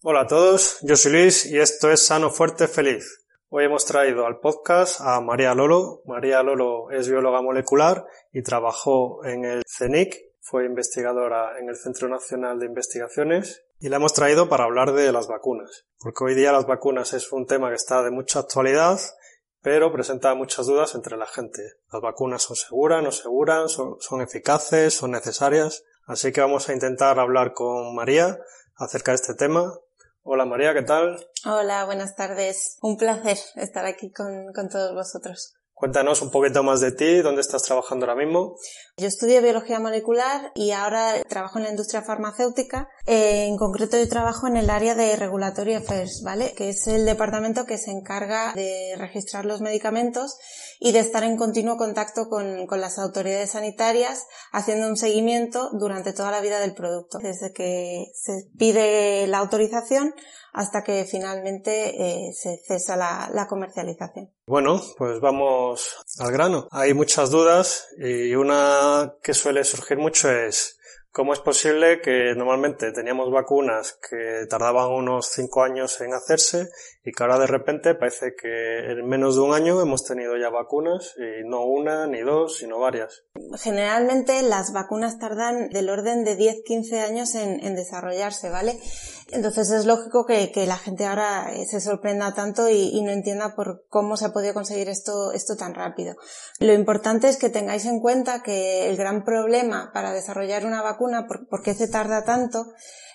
Hola a todos, yo soy Luis y esto es Sano, Fuerte, Feliz. Hoy hemos traído al podcast a María Lolo. María Lolo es bióloga molecular y trabajó en el CENIC, fue investigadora en el Centro Nacional de Investigaciones y la hemos traído para hablar de las vacunas, porque hoy día las vacunas es un tema que está de mucha actualidad, pero presenta muchas dudas entre la gente. Las vacunas son seguras, no seguras, son, son eficaces, son necesarias, así que vamos a intentar hablar con María acerca de este tema Hola María, ¿qué tal? Hola, buenas tardes. Un placer estar aquí con, con todos vosotros. Cuéntanos un poquito más de ti, dónde estás trabajando ahora mismo. Yo estudio biología molecular y ahora trabajo en la industria farmacéutica. En concreto yo trabajo en el área de Regulatory Affairs, ¿vale? Que es el departamento que se encarga de registrar los medicamentos y de estar en continuo contacto con, con las autoridades sanitarias haciendo un seguimiento durante toda la vida del producto. Desde que se pide la autorización hasta que finalmente eh, se cesa la, comercialización. Bueno, pues vamos al grano. Hay muchas dudas y una que suele surgir mucho es ¿Cómo es posible que normalmente teníamos vacunas que tardaban unos 5 años en hacerse y que ahora de repente parece que en menos de un año hemos tenido ya vacunas y no una ni dos, sino varias? Generalmente las vacunas tardan del orden de 10-15 años en, en, desarrollarse, ¿vale? Entonces es lógico que, que, la gente ahora eh, se sorprenda tanto y, y, no entienda por cómo se ha podido conseguir esto, esto tan rápido. Lo importante es que tengáis en cuenta que el gran problema para desarrollar una vacuna, por, por qué se tarda tanto,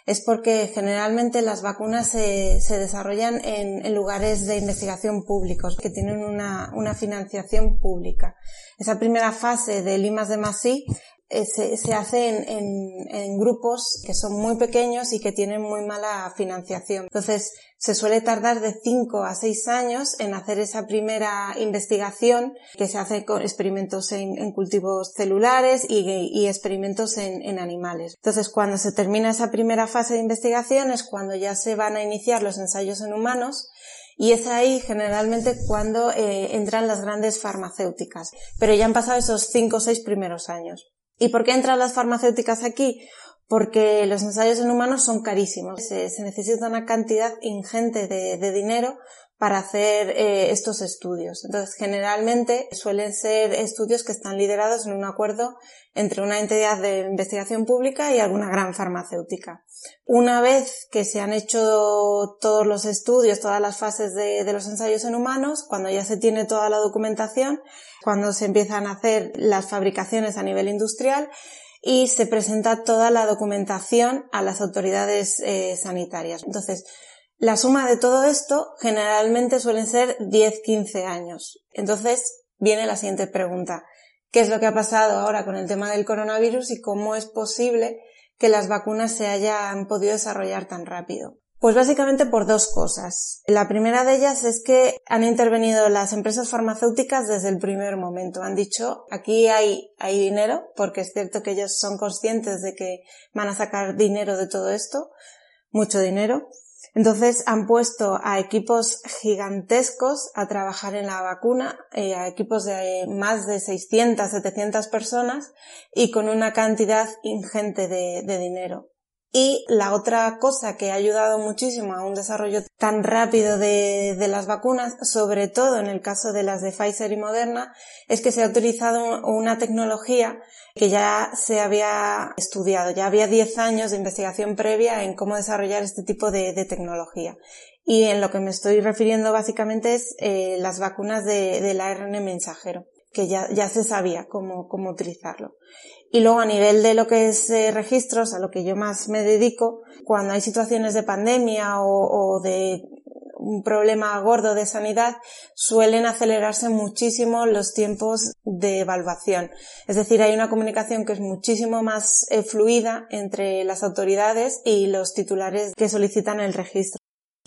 es porque generalmente las vacunas se, se desarrollan en, en, lugares de investigación públicos que tienen una, una financiación pública. Esa primera fase de Limas de Masí eh, se, se, hace en, en, en, grupos que son muy pequeños y que tienen muy mala financiación. Entonces, se suele tardar de 5 a 6 años en hacer esa primera investigación que se hace con experimentos en, cultivos celulares y, experimentos en, animales. Entonces, cuando se termina esa primera fase de investigación es cuando ya se van a iniciar los ensayos en humanos y es ahí generalmente cuando eh, entran las grandes farmacéuticas. Pero ya han pasado esos cinco o seis primeros años. ¿Y por qué entran las farmacéuticas aquí? Porque los ensayos en humanos son carísimos. Se, necesita una cantidad ingente de, de dinero para hacer eh, estos estudios. Entonces, generalmente suelen ser estudios que están liderados en un acuerdo entre una entidad de investigación pública y alguna gran farmacéutica. Una vez que se han hecho todos los estudios, todas las fases de, de los ensayos en humanos, cuando ya se tiene toda la documentación, cuando se empiezan a hacer las fabricaciones a nivel industrial, y se presenta toda la documentación a las autoridades eh, sanitarias. Entonces, la suma de todo esto generalmente suelen ser 10-15 años. Entonces viene la siguiente pregunta. ¿Qué es lo que ha pasado ahora con el tema del coronavirus y cómo es posible que las vacunas se hayan podido desarrollar tan rápido? Pues básicamente por dos cosas. La primera de ellas es que han intervenido las empresas farmacéuticas desde el primer momento. Han dicho, aquí hay, hay dinero, porque es cierto que ellos son conscientes de que van a sacar dinero de todo esto, mucho dinero, entonces han puesto a equipos gigantescos a trabajar en la vacuna, eh, a equipos de más de 600, 700 personas y con una cantidad ingente de, de dinero. Y la otra cosa que ha ayudado muchísimo a un desarrollo tan rápido de, las vacunas, sobre todo en el caso de las de Pfizer y Moderna, es que se ha utilizado una tecnología que ya se había estudiado, ya había 10 años de investigación previa en cómo desarrollar este tipo de, tecnología. Y en lo que me estoy refiriendo básicamente es eh, las vacunas de, del ARN mensajero que ya, ya se sabía cómo, cómo utilizarlo. Y luego a nivel de lo que es eh, registros, a lo que yo más me dedico, cuando hay situaciones de pandemia o, o de un problema gordo de sanidad, suelen acelerarse muchísimo los tiempos de evaluación. Es decir, hay una comunicación que es muchísimo más eh, fluida entre las autoridades y los titulares que solicitan el registro.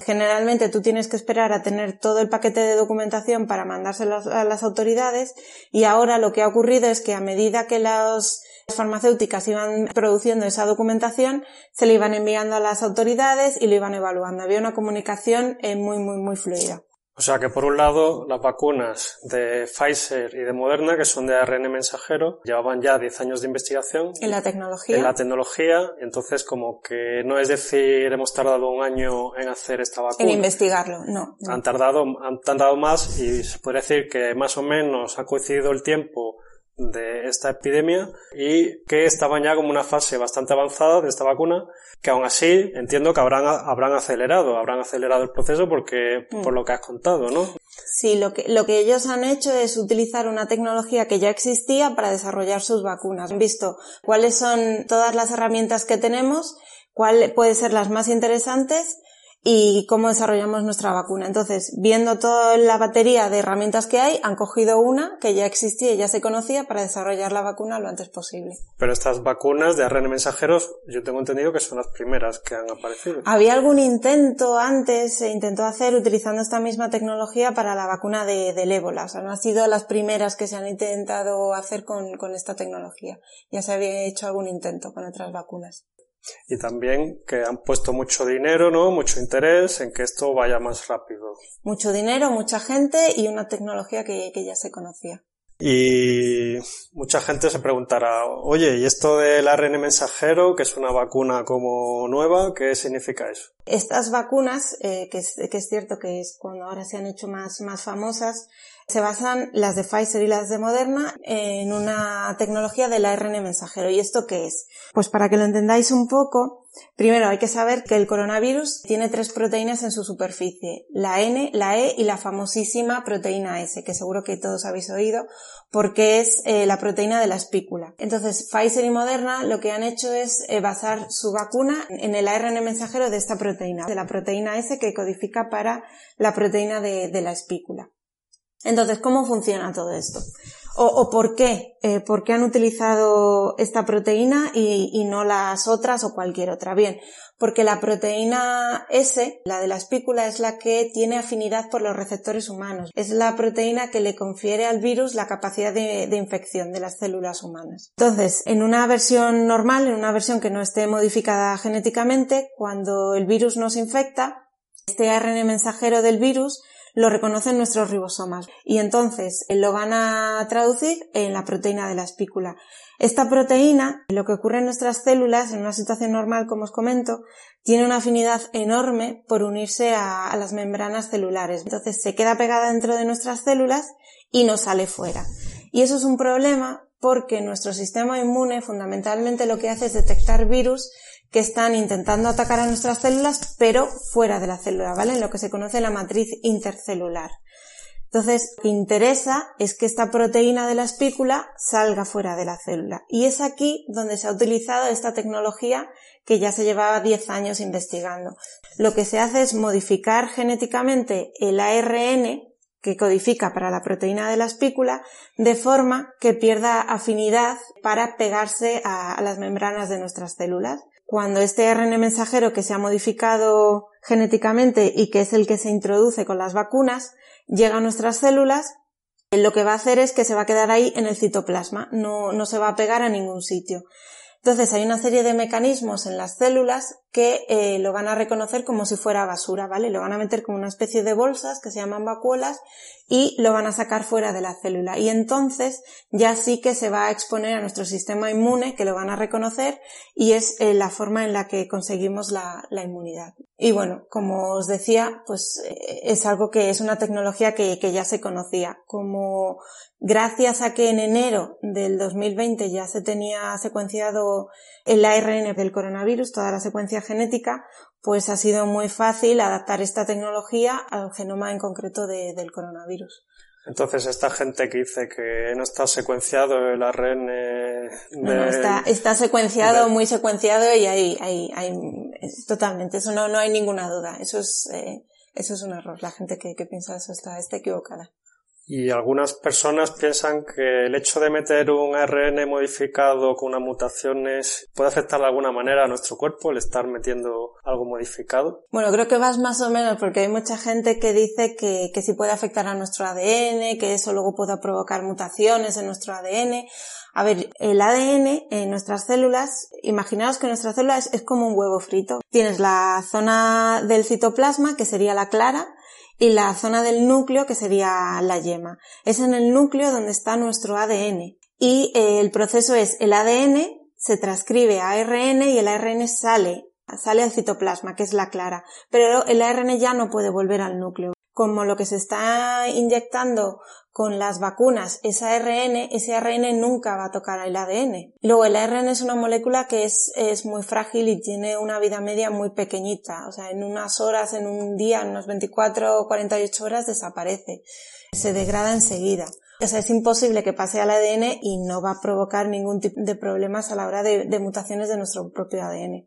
Generalmente tú tienes que esperar a tener todo el paquete de documentación para mandárselo a las autoridades y ahora lo que ha ocurrido es que a medida que las farmacéuticas iban produciendo esa documentación, se le iban enviando a las autoridades y lo iban evaluando. Había una comunicación eh, muy, muy, muy fluida. O sea que por un lado las vacunas de Pfizer y de Moderna, que son de ARN mensajero, llevaban ya 10 años de investigación. En la tecnología. En la tecnología, entonces como que no es decir hemos tardado un año en hacer esta vacuna. En investigarlo, no. Han tardado, han tardado más y se puede decir que más o menos ha coincidido el tiempo de esta epidemia y que estaban ya como una fase bastante avanzada de esta vacuna que aún así entiendo que habrán, habrán acelerado, habrán acelerado el proceso porque, mm. por lo que has contado, ¿no? Sí, lo que, lo que ellos han hecho es utilizar una tecnología que ya existía para desarrollar sus vacunas. Han visto cuáles son todas las herramientas que tenemos, cuáles pueden ser las más interesantes y cómo desarrollamos nuestra vacuna. Entonces, viendo toda la batería de herramientas que hay, han cogido una que ya existía y ya se conocía para desarrollar la vacuna lo antes posible. Pero estas vacunas de ARN mensajeros, yo tengo entendido que son las primeras que han aparecido. Había algún intento antes, se intentó hacer utilizando esta misma tecnología para la vacuna de, del ébola. O sea, no han sido las primeras que se han intentado hacer con, con esta tecnología. Ya se había hecho algún intento con otras vacunas y también que han puesto mucho dinero, ¿no? Mucho interés en que esto vaya más rápido. Mucho dinero, mucha gente y una tecnología que, que ya se conocía. Y mucha gente se preguntará, oye, ¿y esto del ARN mensajero, que es una vacuna como nueva, qué significa eso? Estas vacunas, eh, que, es, que es cierto que es cuando ahora se han hecho más, más famosas, se basan las de Pfizer y las de Moderna en una tecnología del ARN mensajero. ¿Y esto qué es? Pues para que lo entendáis un poco, primero hay que saber que el coronavirus tiene tres proteínas en su superficie, la N, la E y la famosísima proteína S, que seguro que todos habéis oído, porque es eh, la proteína de la espícula. Entonces, Pfizer y Moderna lo que han hecho es eh, basar su vacuna en el ARN mensajero de esta proteína, de la proteína S que codifica para la proteína de la espícula. Entonces, ¿cómo funciona todo esto? O, por qué? Eh, ¿Por qué han utilizado esta proteína y, no las otras o cualquier otra? Bien, porque la proteína S, la de la espícula, es la que tiene afinidad por los receptores humanos. Es la proteína que le confiere al virus la capacidad de, de infección de las células humanas. Entonces, en una versión normal, en una versión que no esté modificada genéticamente, cuando el virus nos infecta, este ARN mensajero del virus lo reconocen nuestros ribosomas y entonces eh, lo van a traducir en la proteína de la espícula. Esta proteína, lo que ocurre en nuestras células, en una situación normal, como os comento, tiene una afinidad enorme por unirse a, las membranas celulares. Entonces se queda pegada dentro de nuestras células y no sale fuera. Y eso es un problema porque nuestro sistema inmune fundamentalmente lo que hace es detectar virus que están intentando atacar a nuestras células, pero fuera de la célula, ¿vale? En lo que se conoce la matriz intercelular. Entonces, lo que interesa es que esta proteína de la espícula salga fuera de la célula. Y es aquí donde se ha utilizado esta tecnología que ya se llevaba 10 años investigando. Lo que se hace es modificar genéticamente el ARN que codifica para la proteína de la espícula de forma que pierda afinidad para pegarse a, a las membranas de nuestras células cuando este ARN mensajero que se ha modificado genéticamente y que es el que se introduce con las vacunas llega a nuestras células, lo que va a hacer es que se va a quedar ahí en el citoplasma, no, no se va a pegar a ningún sitio. Entonces hay una serie de mecanismos en las células que eh, lo van a reconocer como si fuera basura, ¿vale? Lo van a meter como una especie de bolsas que se llaman vacuolas y lo van a sacar fuera de la célula. Y entonces ya sí que se va a exponer a nuestro sistema inmune, que lo van a reconocer y es eh, la forma en la que conseguimos la, la, inmunidad. Y bueno, como os decía, pues eh, es algo que es una tecnología que, que ya se conocía. Como gracias a que en enero del 2020 ya se tenía secuenciado el ARN del coronavirus, toda la secuencia genética, pues ha sido muy fácil adaptar esta tecnología al genoma en concreto del coronavirus. Entonces, esta gente que dice que no está secuenciado el ARN. No, está, está secuenciado, muy secuenciado y hay, hay, hay, totalmente, eso no, no hay ninguna duda. Eso es, eh, eso es un error. La gente que, que piensa eso está, está equivocada. Y algunas personas piensan que el hecho de meter un ARN modificado con unas mutaciones puede afectar de alguna manera a nuestro cuerpo, el estar metiendo algo modificado. Bueno, creo que vas más o menos porque hay mucha gente que dice que, que sí puede afectar a nuestro ADN, que eso luego pueda provocar mutaciones en nuestro ADN. A ver, el ADN en nuestras células, imaginaos que nuestra célula es como un huevo frito. Tienes la zona del citoplasma, que sería la clara, y la zona del núcleo que sería la yema. Es en el núcleo donde está nuestro ADN y eh, el proceso es el ADN se transcribe a ARN y el ARN sale, sale al citoplasma, que es la clara, pero el ARN ya no puede volver al núcleo. Como lo que se está inyectando con las vacunas es ARN, ese ARN nunca va a tocar el ADN. luego el ARN es una molécula que es, es muy frágil y tiene una vida media muy pequeñita. O sea, en unas horas, en un día, en unas 24 o 48 horas desaparece. Se degrada enseguida. O sea, es imposible que pase al ADN y no va a provocar ningún tipo de problemas a la hora de, de mutaciones de nuestro propio ADN.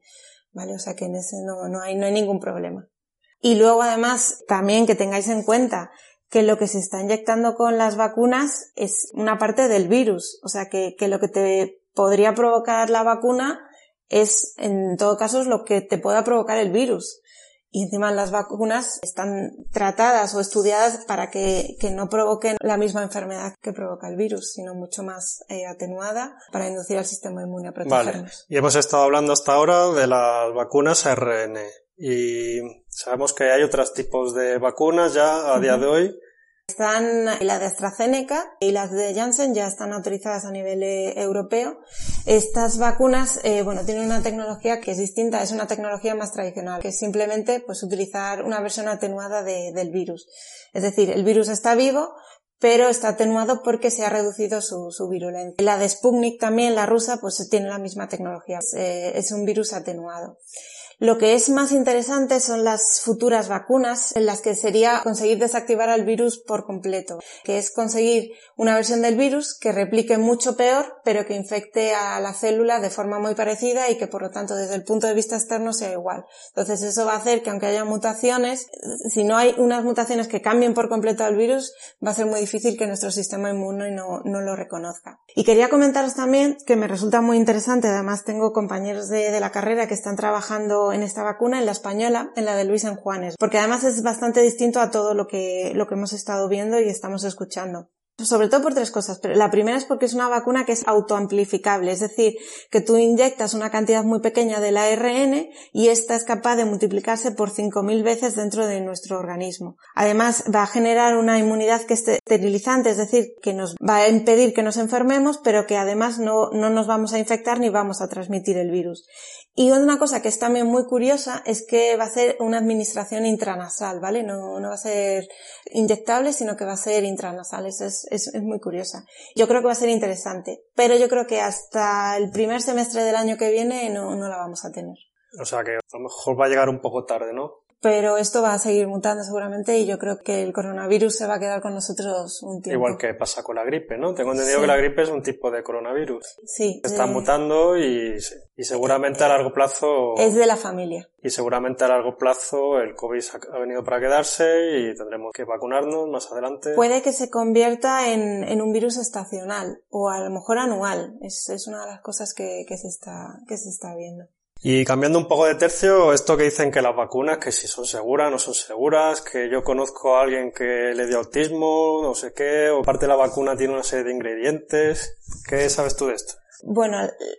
¿Vale? O sea que en ese no, no, hay, no hay ningún problema. Y luego además también que tengáis en cuenta que lo que se está inyectando con las vacunas es una parte del virus. O sea que, que lo que te podría provocar la vacuna es, en todo caso, lo que te pueda provocar el virus. Y encima las vacunas están tratadas o estudiadas para que, que no provoquen la misma enfermedad que provoca el virus, sino mucho más eh, atenuada para inducir al sistema inmune a protegernos. Vale. Y hemos estado hablando hasta ahora de las vacunas ARN. Y sabemos que hay otros tipos de vacunas ya a día de hoy. Están la de AstraZeneca y las de Janssen ya están autorizadas a nivel eh, europeo. Estas vacunas, eh, bueno, tienen una tecnología que es distinta, es una tecnología más tradicional, que es simplemente pues utilizar una versión atenuada de, del virus. Es decir, el virus está vivo, pero está atenuado porque se ha reducido su, su, virulencia. La de Sputnik también, la rusa, pues tiene la misma tecnología. es, eh, es un virus atenuado. Lo que es más interesante son las futuras vacunas en las que sería conseguir desactivar al virus por completo, que es conseguir una versión del virus que replique mucho peor, pero que infecte a la célula de forma muy parecida y que por lo tanto desde el punto de vista externo sea igual. Entonces eso va a hacer que aunque haya mutaciones, si no hay unas mutaciones que cambien por completo al virus, va a ser muy difícil que nuestro sistema inmune no, no lo reconozca. Y quería comentaros también que me resulta muy interesante, además tengo compañeros de, de la carrera que están trabajando en esta vacuna, en la española, en la de Luis en Juanes, porque además es bastante distinto a todo lo que, lo que hemos estado viendo y estamos escuchando. Sobre todo por tres cosas. La primera es porque es una vacuna que es autoamplificable, es decir, que tú inyectas una cantidad muy pequeña del ARN y esta es capaz de multiplicarse por 5.000 veces dentro de nuestro organismo. Además, va a generar una inmunidad que es esterilizante, es decir, que nos va a impedir que nos enfermemos, pero que además no, no nos vamos a infectar ni vamos a transmitir el virus. Y una cosa que es también muy curiosa es que va a ser una administración intranasal, ¿vale? No, no va a ser inyectable, sino que va a ser intranasal. Eso es, es, es, muy curiosa. Yo creo que va a ser interesante, pero yo creo que hasta el primer semestre del año que viene no, no la vamos a tener. O sea que a lo mejor va a llegar un poco tarde, ¿no? Pero esto va a seguir mutando seguramente y yo creo que el coronavirus se va a quedar con nosotros un tiempo. Igual que pasa con la gripe, ¿no? Tengo entendido sí. que la gripe es un tipo de coronavirus. Sí. Está de... mutando y, y seguramente a largo plazo... Es de la familia. Y seguramente a largo plazo el COVID ha venido para quedarse y tendremos que vacunarnos más adelante. Puede que se convierta en, en un virus estacional o a lo mejor anual. Es, es una de las cosas que, que, se está, que se está viendo. Y cambiando un poco de tercio, esto que dicen que las vacunas, que si son seguras, no son seguras, que yo conozco a alguien que le dio autismo, no sé qué, o parte de la vacuna tiene una serie de ingredientes. ¿Qué sabes tú de esto? Bueno,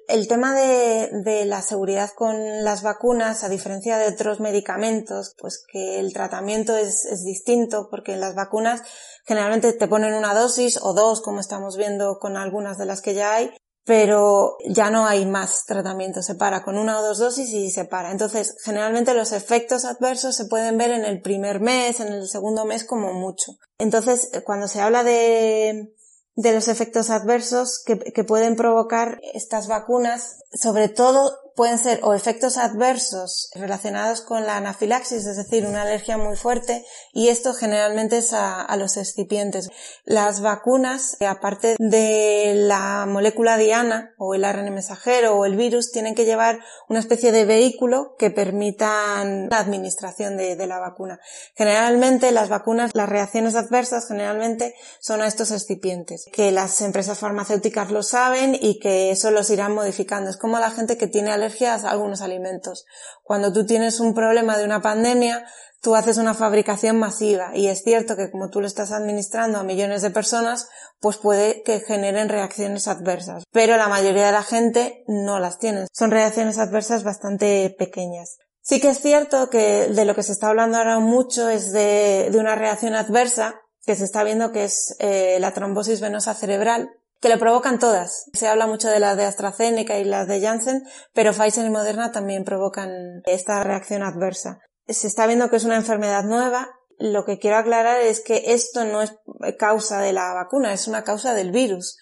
el tema de, la seguridad con las vacunas, a diferencia de otros medicamentos, pues que el tratamiento es, es, distinto, porque en las vacunas generalmente te ponen una dosis o dos, como estamos viendo con algunas de las que ya hay, pero ya no hay más tratamiento, se para con una o dos dosis y se para. Entonces, generalmente los efectos adversos se pueden ver en el primer mes, en el segundo mes como mucho. Entonces, cuando se habla de, de los efectos adversos que, que pueden provocar estas vacunas, sobre todo pueden ser o efectos adversos relacionados con la anafilaxis, es decir, una alergia muy fuerte, y esto generalmente es a, los excipientes. Las vacunas, aparte de la molécula diana o el ARN mensajero o el virus, tienen que llevar una especie de vehículo que permitan la administración de, de la vacuna. Generalmente las vacunas, las reacciones adversas generalmente son a estos excipientes, que las empresas farmacéuticas lo saben y que eso los irán modificando. Es como la gente que tiene alergia a algunos alimentos. Cuando tú tienes un problema de una pandemia, tú haces una fabricación masiva y es cierto que como tú lo estás administrando a millones de personas, pues puede que generen reacciones adversas. Pero la mayoría de la gente no las tiene. Son reacciones adversas bastante pequeñas. Sí que es cierto que de lo que se está hablando ahora mucho es de, una reacción adversa que se está viendo que es eh, la trombosis venosa cerebral, que lo provocan todas. Se habla mucho de las de AstraZeneca y las de Janssen, pero Pfizer y Moderna también provocan esta reacción adversa. Se está viendo que es una enfermedad nueva. Lo que quiero aclarar es que esto no es causa de la vacuna, es una causa del virus.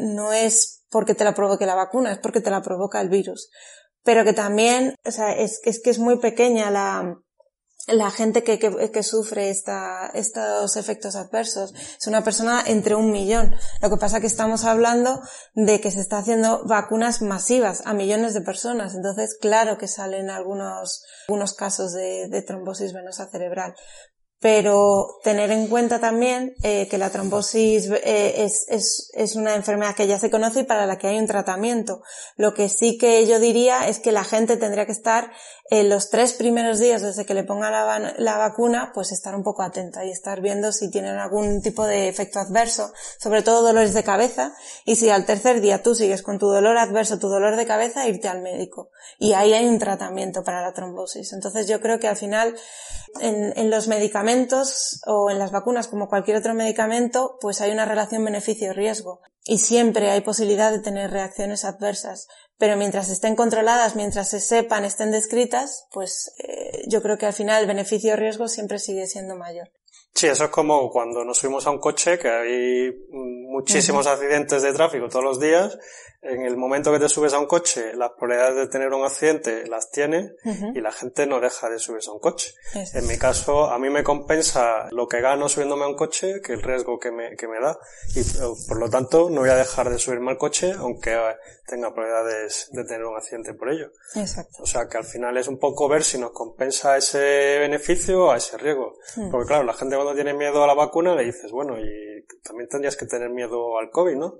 No es porque te la provoque la vacuna, es porque te la provoca el virus. Pero que también, o sea, es, es que es muy pequeña la, la gente que, que, sufre esta, estos efectos adversos. Es una persona entre un millón. Lo que pasa es que estamos hablando de que se está haciendo vacunas masivas a millones de personas. Entonces, claro que salen algunos, casos de trombosis venosa cerebral pero tener en cuenta también eh, que la trombosis eh, es, es, es, una enfermedad que ya se conoce y para la que hay un tratamiento. Lo que sí que yo diría es que la gente tendría que estar en los tres primeros días desde que le ponga la, la, vacuna, pues estar un poco atenta y estar viendo si tienen algún tipo de efecto adverso, sobre todo dolores de cabeza, y si al tercer día tú sigues con tu dolor adverso, tu dolor de cabeza, irte al médico. Y ahí hay un tratamiento para la trombosis. Entonces yo creo que al final en, en los medicamentos o en las vacunas como cualquier otro medicamento, pues hay una relación beneficio-riesgo y siempre hay posibilidad de tener reacciones adversas. Pero mientras estén controladas, mientras se sepan, estén descritas, pues eh, yo creo que al final el beneficio-riesgo siempre sigue siendo mayor. Sí, eso es como cuando nos subimos a un coche, que hay muchísimos accidentes de tráfico todos los días. En el momento que te subes a un coche, las probabilidades de tener un accidente las tiene y la gente no deja de subirse a un coche. En mi caso, a mí me compensa lo que gano subiéndome a un coche que el riesgo que me, que me da. Y por lo tanto, no voy a dejar de subirme al coche aunque tenga probabilidades de tener un accidente por ello. Exacto. O sea que al final es un poco ver si nos compensa ese beneficio o a ese riesgo. Porque claro, la gente cuando tiene miedo a la vacuna le dices, bueno, y también tendrías que tener miedo al COVID, ¿no?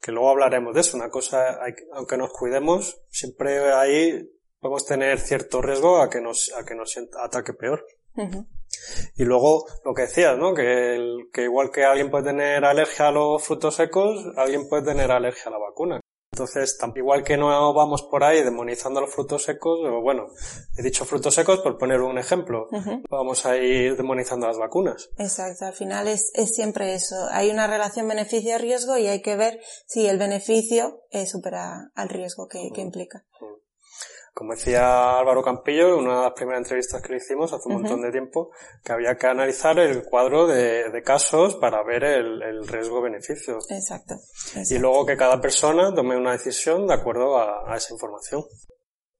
Que luego hablaremos de eso. Una cosa, aunque nos cuidemos, siempre ahí podemos tener cierto riesgo a que nos, a que nos ataque peor. Y luego, lo que decías, ¿no? Que, que igual que alguien puede tener alergia a los frutos secos, alguien puede tener alergia a la vacuna. Entonces, igual que no vamos por ahí demonizando los frutos secos, o bueno, he dicho frutos secos por poner un ejemplo, vamos a ir demonizando las vacunas. Exacto, al final es, es siempre eso. Hay una relación beneficio-riesgo y hay que ver si el beneficio eh, supera al riesgo que, que implica. Como decía Álvaro Campillo en una de las primeras entrevistas que le hicimos hace un montón de tiempo, que había que analizar el cuadro de, de casos para ver el, el riesgo-beneficio. Exacto, Y luego que cada persona tome una decisión de acuerdo a, a esa información.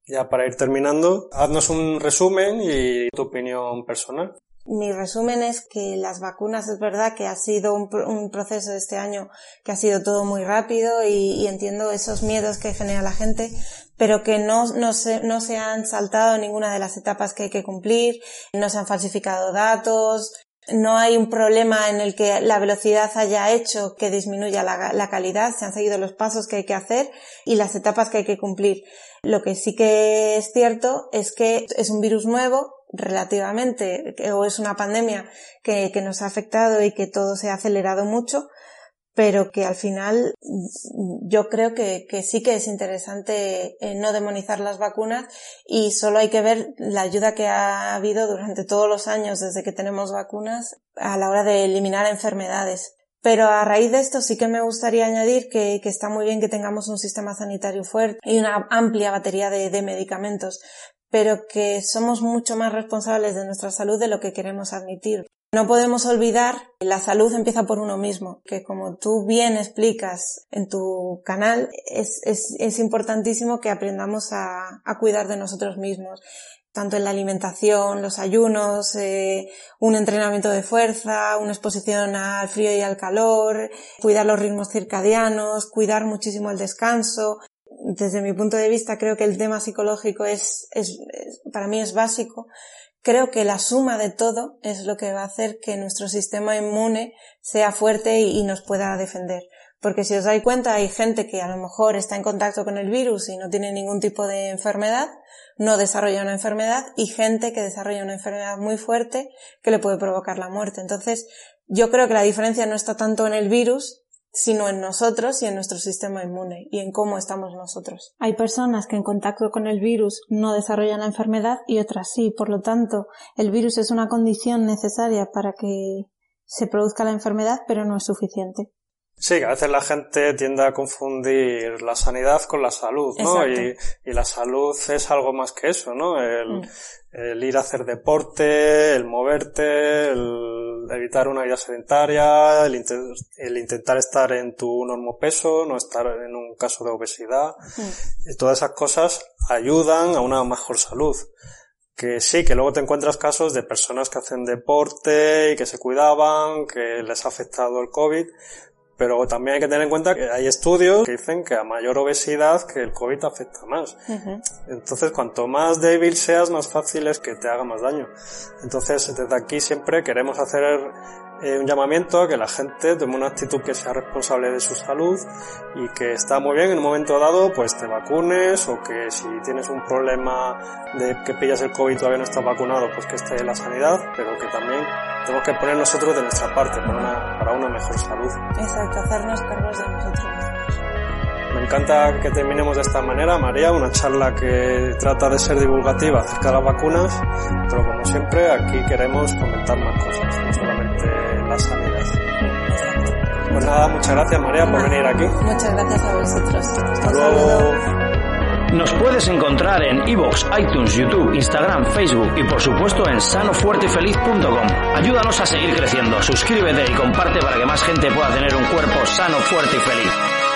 Ya para ir terminando, haznos un resumen y tu opinión personal. Mi resumen es que las vacunas es verdad que ha sido un, un proceso este año que ha sido todo muy rápido y, entiendo esos miedos que genera la gente, pero que no, no, se, no se han saltado ninguna de las etapas que hay que cumplir, no se han falsificado datos, no hay un problema en el que la velocidad haya hecho que disminuya la, calidad, se han seguido los pasos que hay que hacer y las etapas que hay que cumplir. Lo que sí que es cierto es que es un virus nuevo, relativamente, o es una pandemia que, que nos ha afectado y que todo se ha acelerado mucho, pero que al final yo creo que, que sí que es interesante eh, no demonizar las vacunas y solo hay que ver la ayuda que ha habido durante todos los años desde que tenemos vacunas a la hora de eliminar enfermedades. Pero a raíz de esto sí que me gustaría añadir que, que, está muy bien que tengamos un sistema sanitario fuerte y una amplia batería de, de medicamentos, pero que somos mucho más responsables de nuestra salud de lo que queremos admitir. No podemos olvidar que la salud empieza por uno mismo, que como tú bien explicas en tu canal, es, es, importantísimo que aprendamos a, a, cuidar de nosotros mismos, tanto en la alimentación, los ayunos, eh, un entrenamiento de fuerza, una exposición al frío y al calor, cuidar los ritmos circadianos, cuidar muchísimo el descanso, desde mi punto de vista creo que el tema psicológico es, es, para mí es básico creo que la suma de todo es lo que va a hacer que nuestro sistema inmune sea fuerte y, nos pueda defender. Porque si os dais cuenta, hay gente que a lo mejor está en contacto con el virus y no tiene ningún tipo de enfermedad, no desarrolla una enfermedad, y gente que desarrolla una enfermedad muy fuerte que le puede provocar la muerte. Entonces, yo creo que la diferencia no está tanto en el virus, sino en nosotros y en nuestro sistema inmune y en cómo estamos nosotros. Hay personas que en contacto con el virus no desarrollan la enfermedad y otras sí. Por lo tanto, el virus es una condición necesaria para que se produzca la enfermedad, pero no es suficiente. Sí, a veces la gente tiende a confundir la sanidad con la salud, ¿no? Y, y, la salud es algo más que eso, ¿no? El, mm. el, ir a hacer deporte, el moverte, el evitar una vida sedentaria, el, el intentar estar en tu peso, no estar en un caso de obesidad. Mm. Y todas esas cosas ayudan a una mejor salud que sí, que luego te encuentras casos de personas que hacen deporte y que se cuidaban, que les ha afectado el COVID, pero también hay que tener en cuenta que hay estudios que dicen que a mayor obesidad que el COVID afecta más. Entonces, cuanto más débil seas, más fácil es que te haga más daño. Entonces, desde aquí siempre queremos hacer eh, un llamamiento a que la gente tome una actitud que sea responsable de su salud y que está muy bien en un momento dado, pues te vacunes o que si tienes un problema de que pillas el COVID y todavía no estás vacunado, pues que esté en la sanidad, pero que también tenemos que poner nosotros de nuestra parte para una, para una mejor salud. Exacto, hacernos cargos de nosotros Me encanta que terminemos de esta manera, María, una charla que trata de ser divulgativa acerca de las vacunas, pero como siempre aquí queremos comentar más cosas, Pues nada, muchas gracias María por venir aquí. Muchas gracias a vosotros. Hasta luego. Nos puedes encontrar en iVoox, iTunes, YouTube, Instagram, Facebook y por supuesto en sanofuertefeliz.com. Ayúdanos a seguir creciendo, suscríbete y comparte para que más gente pueda tener un cuerpo sano, fuerte y feliz.